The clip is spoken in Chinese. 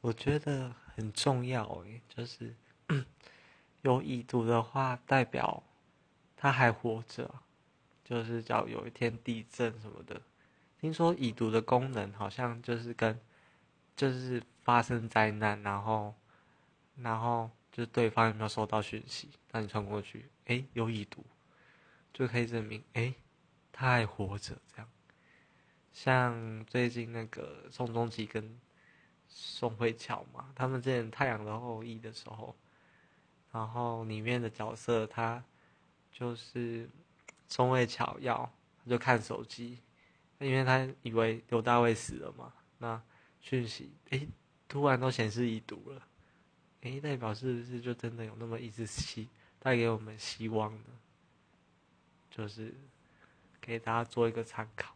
我觉得很重要诶，就是 有已读的话，代表他还活着。就是叫有一天地震什么的，听说已读的功能好像就是跟，就是发生灾难，然后，然后就是对方有没有收到讯息，那你传过去，哎，有已读，就可以证明，哎，他还活着这样。像最近那个宋仲基跟宋慧乔嘛，他们之前《太阳的后裔》的时候，然后里面的角色他就是宋慧乔要就看手机，因为他以为刘大卫死了嘛，那讯息哎突然都显示已读了，哎代表是不是就真的有那么一丝希带给我们希望呢？就是给大家做一个参考。